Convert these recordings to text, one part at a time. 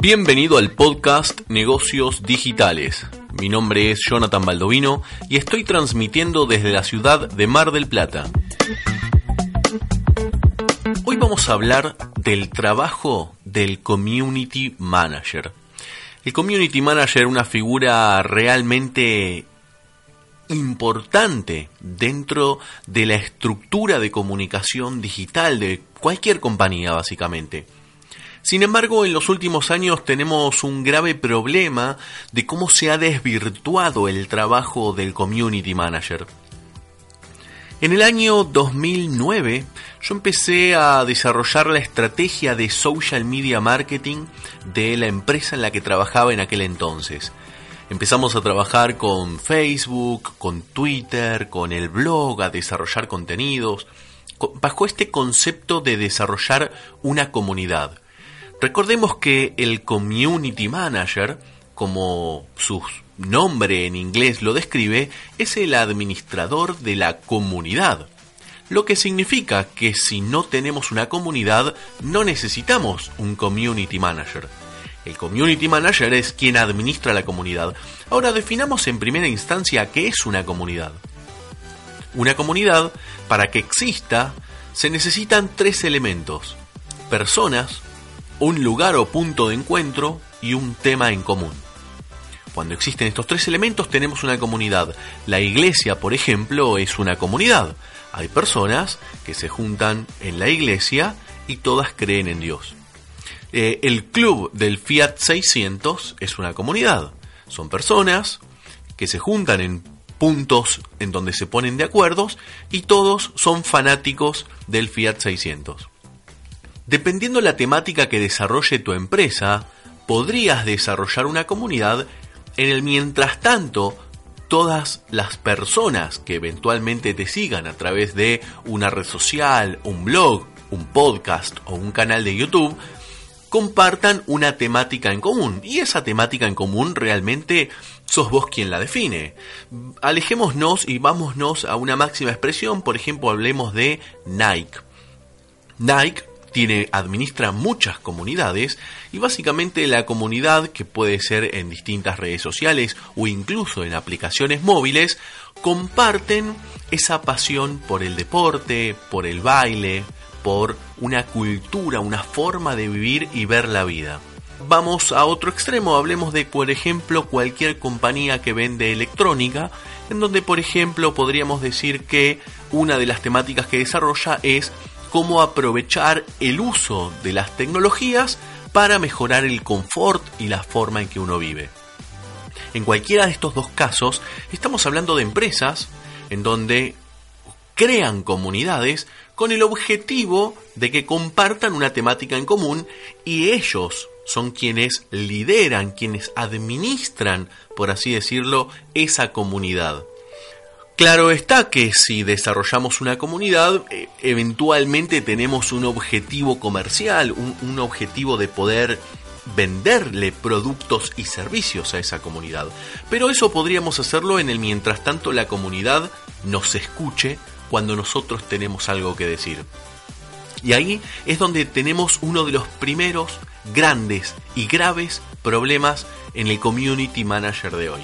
Bienvenido al podcast Negocios Digitales. Mi nombre es Jonathan Baldovino y estoy transmitiendo desde la ciudad de Mar del Plata. Hoy vamos a hablar del trabajo del Community Manager. El Community Manager es una figura realmente importante dentro de la estructura de comunicación digital de cualquier compañía básicamente. Sin embargo, en los últimos años tenemos un grave problema de cómo se ha desvirtuado el trabajo del Community Manager. En el año 2009 yo empecé a desarrollar la estrategia de social media marketing de la empresa en la que trabajaba en aquel entonces. Empezamos a trabajar con Facebook, con Twitter, con el blog, a desarrollar contenidos, bajo este concepto de desarrollar una comunidad. Recordemos que el Community Manager, como su nombre en inglés lo describe, es el administrador de la comunidad. Lo que significa que si no tenemos una comunidad, no necesitamos un Community Manager. El Community Manager es quien administra la comunidad. Ahora definamos en primera instancia qué es una comunidad. Una comunidad, para que exista, se necesitan tres elementos. Personas, un lugar o punto de encuentro y un tema en común. Cuando existen estos tres elementos tenemos una comunidad. La iglesia, por ejemplo, es una comunidad. Hay personas que se juntan en la iglesia y todas creen en Dios. Eh, el club del Fiat 600 es una comunidad. Son personas que se juntan en puntos en donde se ponen de acuerdo y todos son fanáticos del Fiat 600. Dependiendo la temática que desarrolle tu empresa, podrías desarrollar una comunidad en el mientras tanto todas las personas que eventualmente te sigan a través de una red social, un blog, un podcast o un canal de YouTube compartan una temática en común. Y esa temática en común realmente sos vos quien la define. Alejémonos y vámonos a una máxima expresión, por ejemplo, hablemos de Nike. Nike tiene, administra muchas comunidades y básicamente la comunidad que puede ser en distintas redes sociales o incluso en aplicaciones móviles comparten esa pasión por el deporte, por el baile, por una cultura, una forma de vivir y ver la vida. Vamos a otro extremo, hablemos de, por ejemplo, cualquier compañía que vende electrónica, en donde, por ejemplo, podríamos decir que una de las temáticas que desarrolla es cómo aprovechar el uso de las tecnologías para mejorar el confort y la forma en que uno vive. En cualquiera de estos dos casos, estamos hablando de empresas en donde crean comunidades con el objetivo de que compartan una temática en común y ellos son quienes lideran, quienes administran, por así decirlo, esa comunidad. Claro está que si desarrollamos una comunidad, eh, eventualmente tenemos un objetivo comercial, un, un objetivo de poder venderle productos y servicios a esa comunidad. Pero eso podríamos hacerlo en el mientras tanto la comunidad nos escuche cuando nosotros tenemos algo que decir. Y ahí es donde tenemos uno de los primeros grandes y graves problemas en el Community Manager de hoy.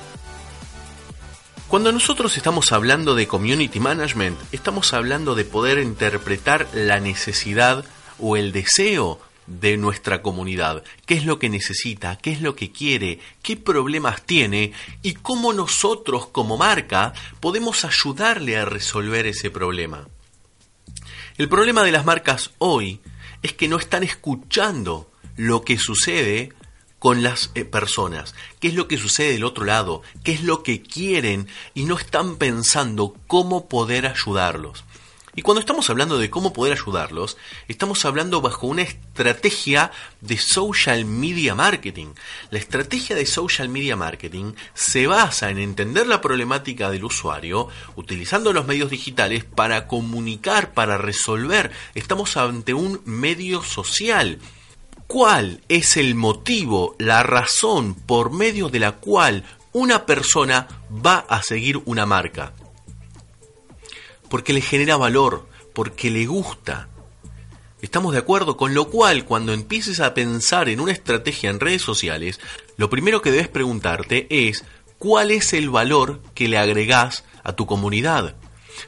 Cuando nosotros estamos hablando de Community Management, estamos hablando de poder interpretar la necesidad o el deseo de nuestra comunidad, qué es lo que necesita, qué es lo que quiere, qué problemas tiene y cómo nosotros como marca podemos ayudarle a resolver ese problema. El problema de las marcas hoy es que no están escuchando lo que sucede con las eh, personas, qué es lo que sucede del otro lado, qué es lo que quieren y no están pensando cómo poder ayudarlos. Y cuando estamos hablando de cómo poder ayudarlos, estamos hablando bajo una estrategia de social media marketing. La estrategia de social media marketing se basa en entender la problemática del usuario utilizando los medios digitales para comunicar, para resolver. Estamos ante un medio social. ¿Cuál es el motivo, la razón por medio de la cual una persona va a seguir una marca? Porque le genera valor, porque le gusta. ¿Estamos de acuerdo? Con lo cual, cuando empieces a pensar en una estrategia en redes sociales, lo primero que debes preguntarte es cuál es el valor que le agregás a tu comunidad.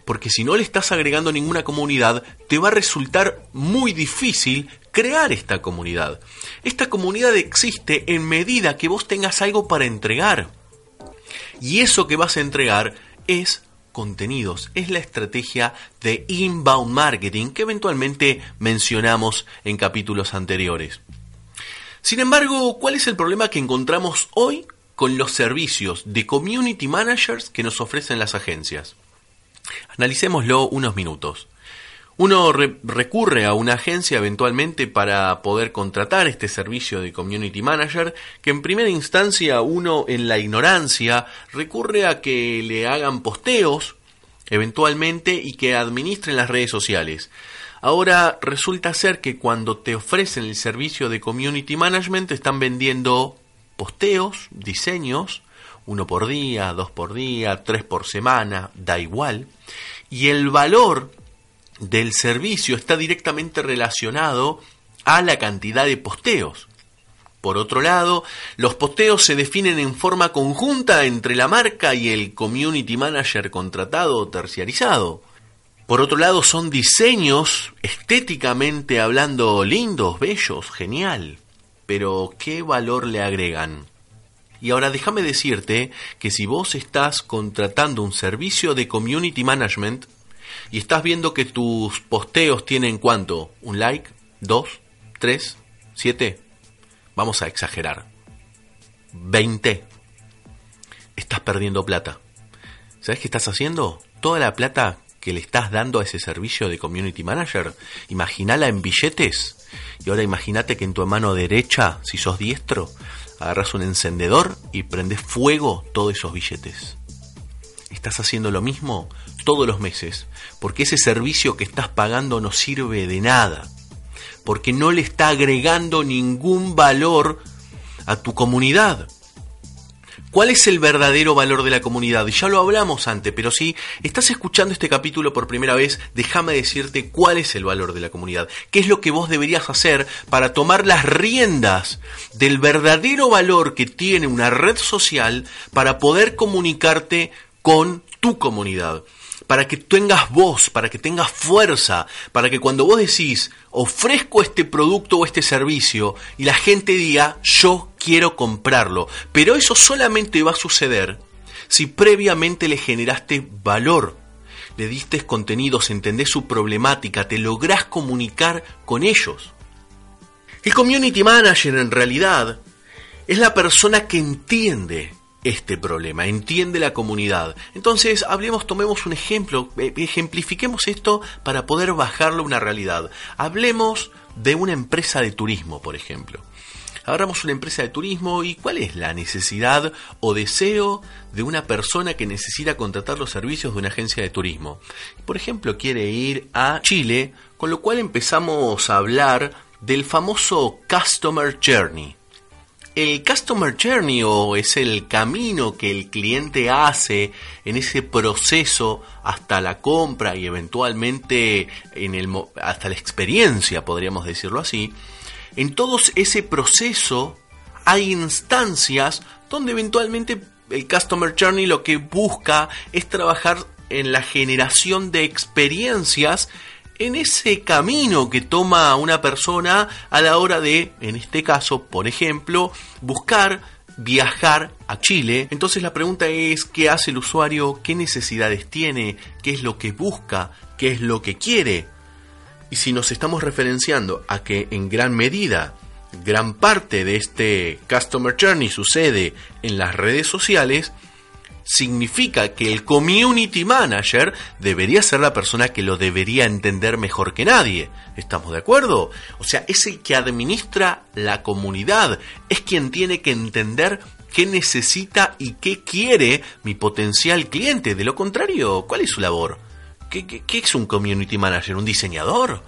Porque si no le estás agregando ninguna comunidad, te va a resultar muy difícil crear esta comunidad. Esta comunidad existe en medida que vos tengas algo para entregar. Y eso que vas a entregar es contenidos. Es la estrategia de inbound marketing que eventualmente mencionamos en capítulos anteriores. Sin embargo, ¿cuál es el problema que encontramos hoy con los servicios de community managers que nos ofrecen las agencias? Analicémoslo unos minutos. Uno recurre a una agencia eventualmente para poder contratar este servicio de community manager, que en primera instancia uno en la ignorancia recurre a que le hagan posteos eventualmente y que administren las redes sociales. Ahora resulta ser que cuando te ofrecen el servicio de community management están vendiendo posteos, diseños, uno por día, dos por día, tres por semana, da igual, y el valor del servicio está directamente relacionado a la cantidad de posteos. Por otro lado, los posteos se definen en forma conjunta entre la marca y el community manager contratado o terciarizado. Por otro lado, son diseños estéticamente hablando lindos, bellos, genial. Pero, ¿qué valor le agregan? Y ahora déjame decirte que si vos estás contratando un servicio de community management, y estás viendo que tus posteos tienen cuánto? ¿Un like? ¿Dos? ¿Tres? ¿Siete? Vamos a exagerar. ¿20? Estás perdiendo plata. ¿Sabes qué estás haciendo? Toda la plata que le estás dando a ese servicio de community manager, imagínala en billetes. Y ahora imagínate que en tu mano derecha, si sos diestro, agarras un encendedor y prendes fuego todos esos billetes. Estás haciendo lo mismo todos los meses, porque ese servicio que estás pagando no sirve de nada, porque no le está agregando ningún valor a tu comunidad. ¿Cuál es el verdadero valor de la comunidad? Ya lo hablamos antes, pero si estás escuchando este capítulo por primera vez, déjame decirte cuál es el valor de la comunidad. ¿Qué es lo que vos deberías hacer para tomar las riendas del verdadero valor que tiene una red social para poder comunicarte con tu comunidad? para que tengas voz, para que tengas fuerza, para que cuando vos decís, ofrezco este producto o este servicio, y la gente diga, yo quiero comprarlo. Pero eso solamente va a suceder si previamente le generaste valor, le diste contenidos, entendés su problemática, te lográs comunicar con ellos. El community manager en realidad es la persona que entiende este problema, entiende la comunidad. Entonces, hablemos, tomemos un ejemplo, e, ejemplifiquemos esto para poder bajarlo a una realidad. Hablemos de una empresa de turismo, por ejemplo. Abramos una empresa de turismo y cuál es la necesidad o deseo de una persona que necesita contratar los servicios de una agencia de turismo. Por ejemplo, quiere ir a Chile, con lo cual empezamos a hablar del famoso Customer Journey. El Customer Journey o es el camino que el cliente hace en ese proceso hasta la compra y eventualmente hasta la experiencia, podríamos decirlo así. En todo ese proceso hay instancias donde eventualmente el Customer Journey lo que busca es trabajar en la generación de experiencias en ese camino que toma una persona a la hora de, en este caso, por ejemplo, buscar viajar a Chile. Entonces la pregunta es, ¿qué hace el usuario? ¿Qué necesidades tiene? ¿Qué es lo que busca? ¿Qué es lo que quiere? Y si nos estamos referenciando a que en gran medida, gran parte de este Customer Journey sucede en las redes sociales, significa que el community manager debería ser la persona que lo debería entender mejor que nadie. ¿Estamos de acuerdo? O sea, es el que administra la comunidad, es quien tiene que entender qué necesita y qué quiere mi potencial cliente. De lo contrario, ¿cuál es su labor? ¿Qué, es un community manager? ¿Un diseñador?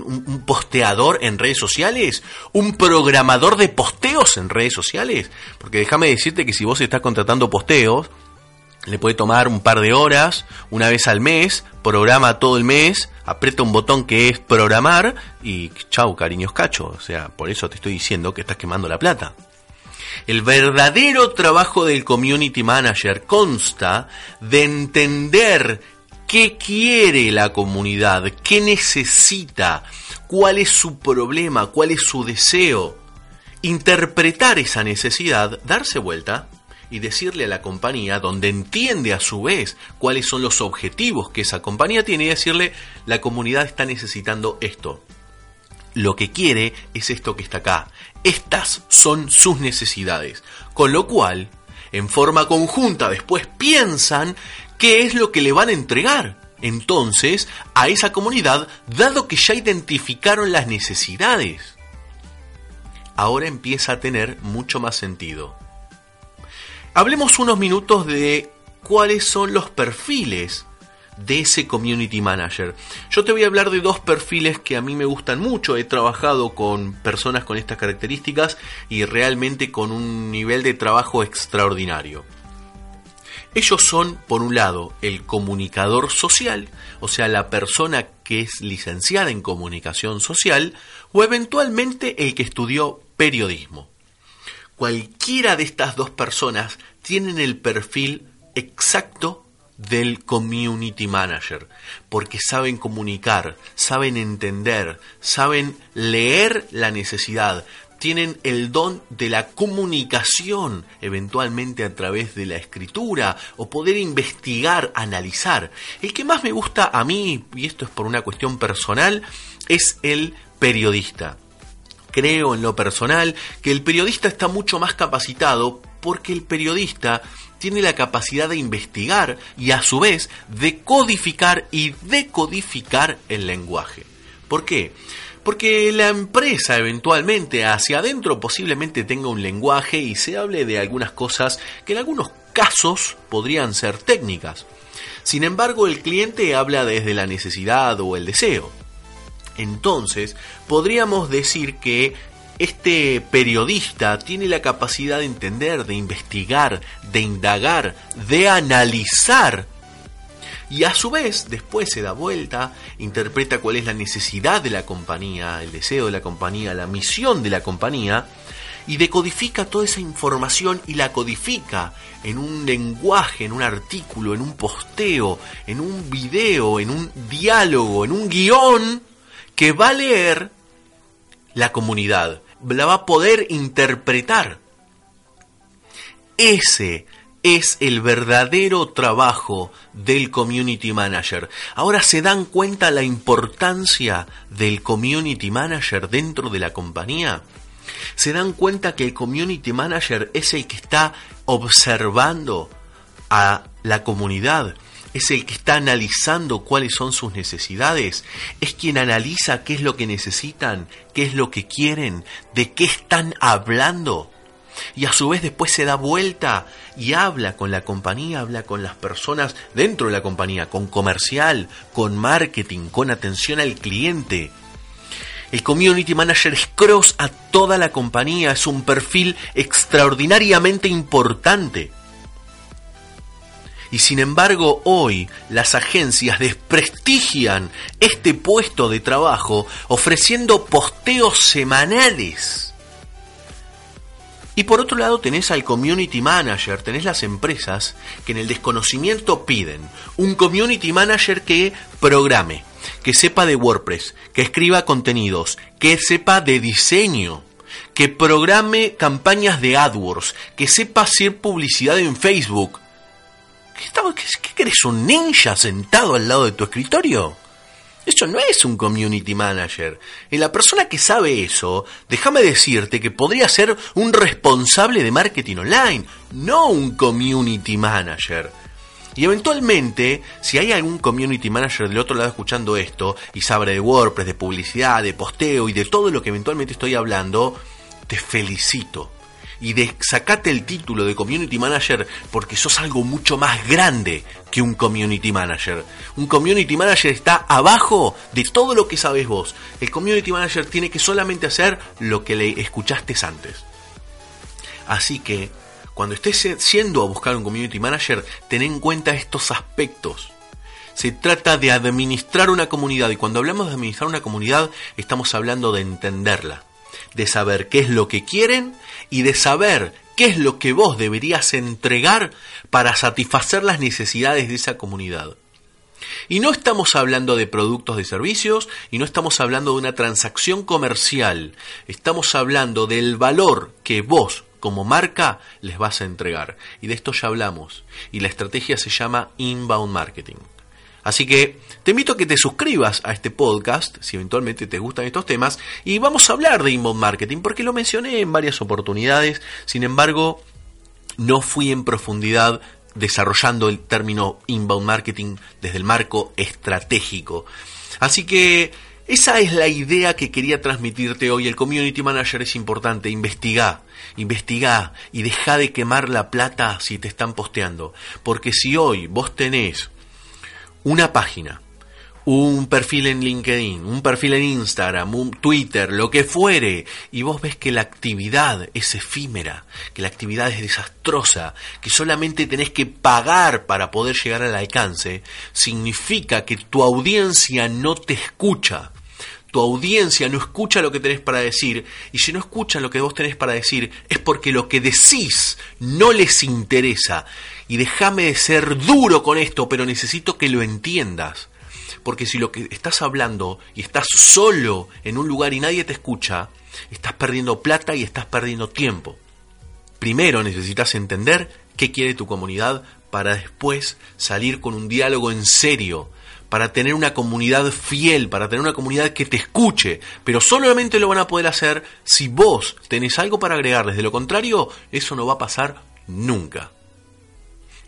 Un, posteador en redes sociales, un programador de posteos en redes sociales. Porque déjame decirte que si vos estás contratando posteos, le puede tomar un par de horas, una vez al mes, programa todo el mes, aprieta un botón que es programar y chau, cariños cacho. O sea, por eso te estoy diciendo que estás quemando la plata. El verdadero trabajo del community manager consta de entender qué quiere la comunidad, qué necesita, cuál es su problema, cuál es su deseo. Interpretar esa necesidad, darse vuelta y decirle a la compañía, donde entiende a su vez cuáles son los objetivos que esa compañía tiene, y decirle, la comunidad está necesitando esto. Lo que quiere es esto que está acá. Estas son sus necesidades. Con lo cual, en forma conjunta, después piensan qué es lo que le van a entregar. Entonces, a esa comunidad, dado que ya identificaron las necesidades, ahora empieza a tener mucho más sentido. Hablemos unos minutos de cuáles son los perfiles de ese community manager. Yo te voy a hablar de dos perfiles que a mí me gustan mucho. He trabajado con personas con estas características y realmente con un nivel de trabajo extraordinario. Ellos son, por un lado, el comunicador social, o sea, la persona que es licenciada en comunicación social, o eventualmente el que estudió periodismo. Cualquiera de estas dos personas tienen el perfil exacto del community manager, porque saben comunicar, saben entender, saben leer la necesidad, tienen el don de la comunicación, eventualmente a través de la escritura, o poder investigar, analizar. El que más me gusta a mí, y esto es por una cuestión personal, es el periodista creo en lo personal que el periodista está mucho más capacitado porque el periodista tiene la capacidad de investigar y a su vez de codificar y decodificar el lenguaje. ¿Por qué? Porque la empresa eventualmente hacia adentro posiblemente tenga un lenguaje y se hable de algunas cosas que en algunos casos podrían ser técnicas. Sin embargo, el cliente habla desde la necesidad o el deseo. Entonces, podríamos decir que este periodista tiene la capacidad de entender, de investigar, de indagar, de analizar y a su vez después se da vuelta, interpreta cuál es la necesidad de la compañía, el deseo de la compañía, la misión de la compañía y decodifica toda esa información y la codifica en un lenguaje, en un artículo, en un posteo, en un video, en un diálogo, en un guion que va a leer la comunidad, la va a poder interpretar. Ese es el verdadero trabajo del community manager. Ahora se dan cuenta la importancia del community manager dentro de la compañía. Se dan cuenta que el community manager es el que está observando a la comunidad, es el que está analizando cuáles son sus necesidades, es quien analiza qué es lo que necesitan, qué es lo que quieren, de qué están hablando. Y a su vez después se da vuelta y habla con la compañía, habla con las personas dentro de la compañía, con comercial, con marketing, con atención al cliente. El community manager es cross a toda la compañía, es un perfil extraordinariamente importante y sin embargo hoy las agencias desprestigian este puesto de trabajo ofreciendo posteos semanales. Y por otro lado tenés al community manager, tenés las empresas que en el desconocimiento piden un community manager que programe, que sepa de WordPress, que escriba contenidos, que sepa de diseño, que programe campañas de AdWords, que sepa hacer publicidad en Facebook, ¿Qué, querés? ¿Un ninja sentado al lado de tu escritorio? Eso no es un community manager. Y la persona que sabe eso, déjame decirte que podría ser un responsable de marketing online, no un community manager. Y eventualmente, si hay algún community manager del otro lado escuchando esto y sabe de WordPress, de publicidad, de posteo y de todo lo que eventualmente estoy hablando, te felicito y de sacate el título de community manager porque sos algo mucho más grande que un community manager. Un community manager está abajo de todo lo que sabes vos. El community manager tiene que solamente hacer lo que le escuchaste antes. Así que cuando estés siendo a buscar un community manager, ten en cuenta estos aspectos. Se trata de administrar una comunidad y cuando hablamos de administrar una comunidad estamos hablando de entenderla de saber qué es lo que quieren y de saber qué es lo que vos deberías entregar para satisfacer las necesidades de esa comunidad. Y no estamos hablando de productos de servicios y no estamos hablando de una transacción comercial, estamos hablando del valor que vos como marca les vas a entregar. Y de esto ya hablamos. Y la estrategia se llama inbound marketing. Así que te invito a que te suscribas a este podcast, si eventualmente te gustan estos temas, y vamos a hablar de inbound marketing, porque lo mencioné en varias oportunidades, sin embargo, no fui en profundidad desarrollando el término inbound marketing desde el marco estratégico. Así que esa es la idea que quería transmitirte hoy. El community manager es importante. Investiga, investiga y deja de quemar la plata si te están posteando. Porque si hoy vos tenés una página, un perfil en LinkedIn, un perfil en Instagram, un Twitter, lo que fuere, y vos ves que la actividad es efímera, que la actividad es desastrosa, que solamente tenés que pagar para poder llegar al alcance, significa que tu audiencia no te escucha. Tu audiencia no escucha lo que tenés para decir, y si no escuchan lo que vos tenés para decir, es porque lo que decís no les interesa y déjame de ser duro con esto, pero necesito que lo entiendas. Porque si lo que estás hablando y estás solo en un lugar y nadie te escucha, estás perdiendo plata y estás perdiendo tiempo. Primero necesitas entender qué quiere tu comunidad para después salir con un diálogo en serio, para tener una comunidad fiel, para tener una comunidad que te escuche, pero solamente lo van a poder hacer si vos tenés algo para agregarles, de lo contrario, eso no va a pasar nunca.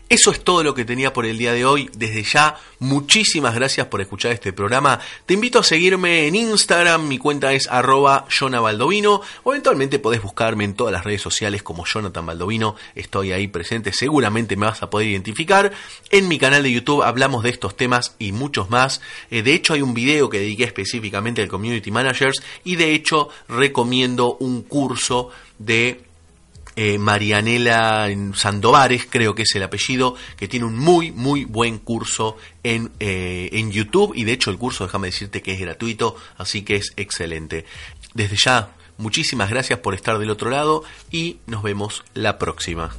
Eso es todo lo que tenía por el día de hoy. Desde ya, muchísimas gracias por escuchar este programa. Te invito a seguirme en Instagram, mi cuenta es arroba Baldovino, o eventualmente podés buscarme en todas las redes sociales como Jonathan Baldovino, estoy ahí presente, seguramente me vas a poder identificar. En mi canal de YouTube hablamos de estos temas y muchos más. Eh, de hecho, hay un video que dediqué específicamente al Community Managers y de hecho recomiendo un curso de eh, Marianela Sandovares, creo que es el apellido, que tiene un muy, muy buen curso en, eh, en YouTube y de hecho el curso, déjame decirte que es gratuito, así que es excelente. Desde ya, muchísimas gracias por estar del otro lado y nos vemos la próxima.